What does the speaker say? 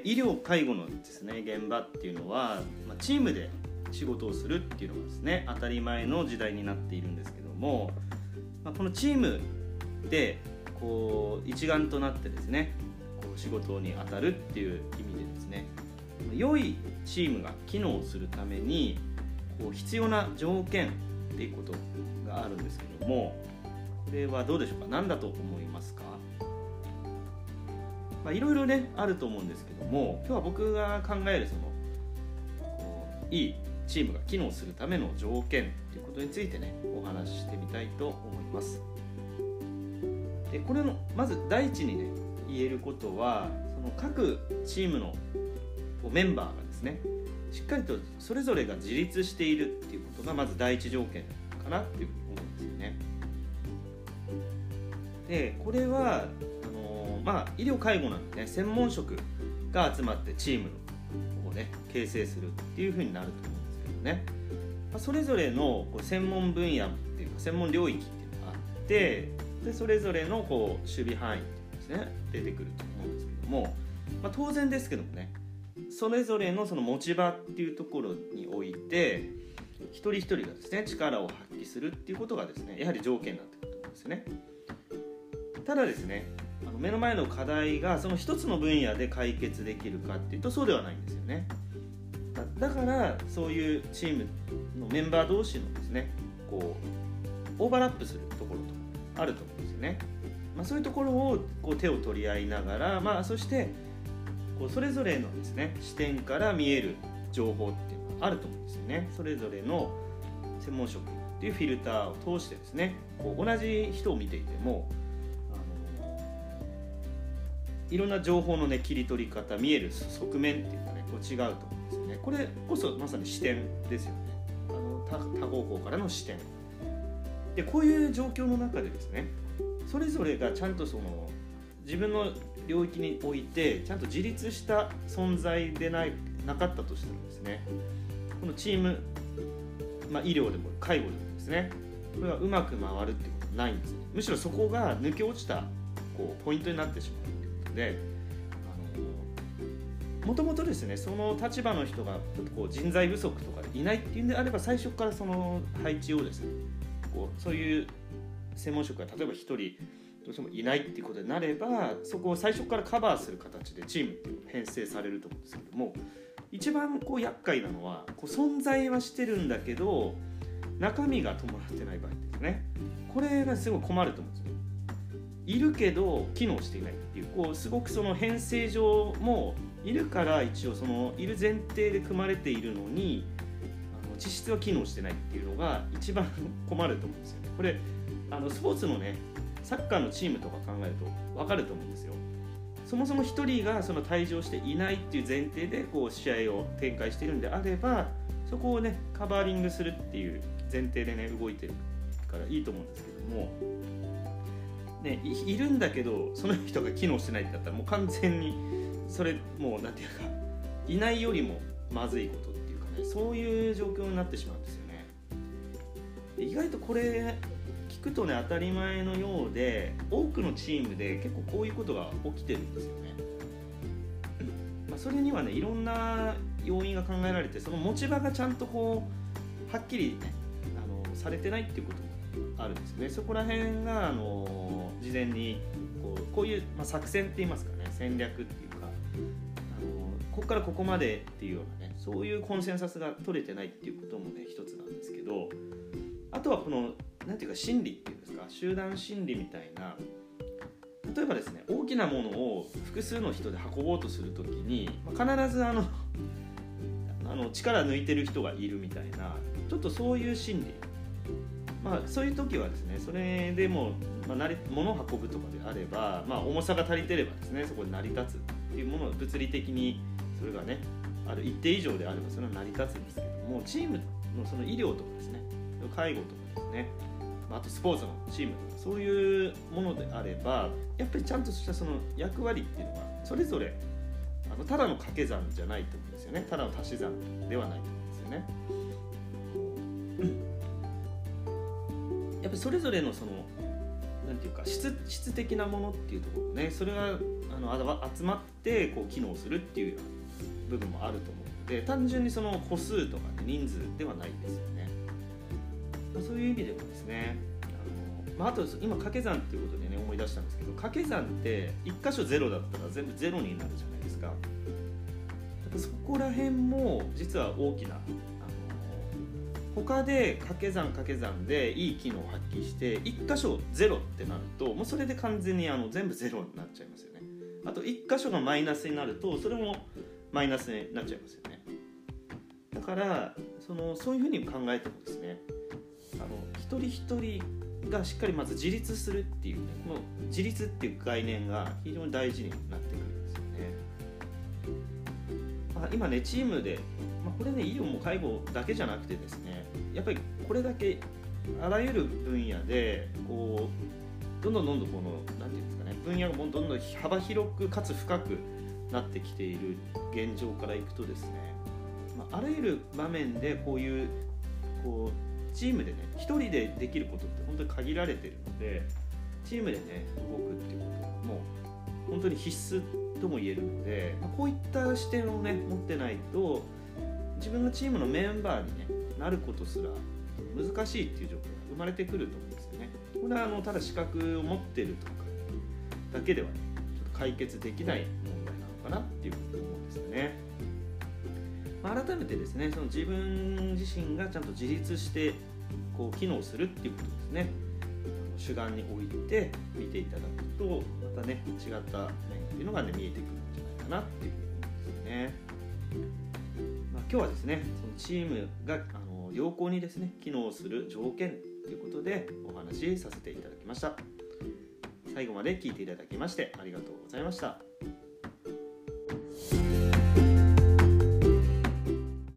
で医療介護のですね現場っていうのは、まあ、チームで仕事をするっていうのがですね当たり前の時代になっているんですけども、まあ、このチームでこう一丸となってですねこう仕事に当たるっていう意味でですね良いチームが機能するためにこう必要な条件っていうことがあるんですけどもこれはどうでしょうか？何だと思いますか？まあ、いろいろねあると思うんですけども今日は僕が考えるそのいいチームが機能するための条件っていうことについてねお話ししてみたいと思います。でこれのまず第一にね言えることはその各チームのメンバーがですねしっかりとそれぞれが自立しているっていうことがまず第一条件かなっていうふうに思うんですよね。でこれはまあ、医療介護なんでね専門職が集まってチームをね形成するっていうふうになると思うんですけどね、まあ、それぞれのこう専門分野っていうか専門領域っていうのがあってでそれぞれのこう守備範囲っていうですね出てくると思うんですけども、まあ、当然ですけどもねそれぞれのその持ち場っていうところにおいて一人一人がですね力を発揮するっていうことがですねやはり条件になってくると思うんですよね。ただですね目の前の課題がその一つの分野で解決できるかっていうとそうではないんですよね。だからそういうチームのメンバー同士のですねこうオーバーラップするところとあると思うんですよね、まあ、そういうところをこう手を取り合いながら、まあ、そしてこうそれぞれのですね視点から見える情報っていうのがあると思うんですよね。それぞれの専門職っていうフィルターを通してですねこう同じ人を見ていてもいろんな情報のね切り取り方見える側面っていうかねこう違うと思うんですよね。これこそまさに視点ですよね。あの多方向からの視点。でこういう状況の中でですねそれぞれがちゃんとその自分の領域においてちゃんと自立した存在でないなかったとしたらですねこのチーム、まあ、医療でも介護でもですねこれはうまく回るっていうことはないんですねむしろそこが抜け落ちたこうポイントになってしまう。でもともとですねその立場の人がちょっとこう人材不足とかいないっていうんであれば最初からその配置をですねこうそういう専門職が例えば1人どうしてもいないっていうことになればそこを最初からカバーする形でチームっていうの編成されると思うんですけども一番こう厄介なのはこう存在はしてるんだけど中身が伴ってない場合ですねこれがすごい困ると思うんですよ。いるけど機能していないっていうこうすごくその編成上もいるから一応そのいる前提で組まれているのにあの実質は機能してないっていうのが一番困ると思うんですよね。これあのスポーツのねサッカーのチームとか考えると分かると思うんですよ。そもそも1人がその退場していないっていう前提でこう試合を展開しているんであればそこをねカバーリングするっていう前提でね動いてるからいいと思うんですけどもね、いるんだけどその人が機能してないってなったらもう完全にそれもう何て言うかいないよりもまずいことっていうかねそういう状況になってしまうんですよね。意外とこれ聞くとね当たり前のようで多くのチームで結構こういうことが起きてるんですよね。まあ、それにはねいろんな要因が考えられてその持ち場がちゃんとこうはっきり、ね、あのされてないっていうこともあるんですよね。そこら辺があの事前にこうこういう、まあ、作戦って言いますかね戦略っていうかあのここからここまでっていうようなねそういうコンセンサスが取れてないっていうこともね一つなんですけどあとはこの何ていうか心理っていうんですか集団心理みたいな例えばですね大きなものを複数の人で運ぼうとする時に、まあ、必ずあのあの力抜いてる人がいるみたいなちょっとそういう心理。まあ、そういう時はですねそれでも、まあ、物を運ぶとかであれば、まあ、重さが足りてればですねそこで成り立つっていうものを物理的にそれがねある一定以上であればそれは成り立つんですけどもチームのその医療とかですね介護とかですねあとスポーツのチームとかそういうものであればやっぱりちゃんとしたその役割っていうのがそれぞれあのただの掛け算じゃないと思うんですよねただの足し算ではないと思うんですよね。っぱそれぞれのそのなんていうか質質的なものっていうところね。それがあの集まってこう機能するっていう部分もあると思うので単純にその歩数とか、ね、人数ではないですよね、そういう意味でもですねあの、まあ、あと今掛け算っていうことでね思い出したんですけど掛け算って1箇所0だったら全部0になるじゃないですか。そこら辺も実は大きな他で掛け算掛け算でいい機能を発揮して1箇所0ってなるともうそれで完全にあの全部0になっちゃいますよね。あと1箇所がマイナスになるとそれもマイナスになっちゃいますよね。だからそのそういうふうに考えてもですねあの一人一人がしっかりまず自立するっていうねこの自立っていう概念が非常に大事になってくるんですよね、まあ、今ねチームでまあ、これね医療も介護だけじゃなくてですねやっぱりこれだけあらゆる分野でこうどんどんどんどんこの何て言うんですかね分野がどんどん幅広くかつ深くなってきている現状からいくとですね、まあ、あらゆる場面でこういうこうチームでね1人でできることって本当に限られてるのでチームでね動くっていうこともう本当に必須とも言えるので、まあ、こういった視点をね持ってないと自分がチームのメンバーに、ね、なることすら難しいっていう状況が生まれてくると思うんですよね。これはあのただ資格を持ってるとかだけではねちょっと解決できない問題なのかなっていうふうに思うんですよね。まあ、改めてですねその自分自身がちゃんと自立してこう機能するっていうことですね主眼に置いて見ていただくとまたね違った面っていうのがね見えてくるんじゃないかなっていうふうに思うんですよね。今日はですねそのチームがあの良好にですね機能する条件ということでお話しさせていただきました。最後まで聞いていただきましてありがとうございました。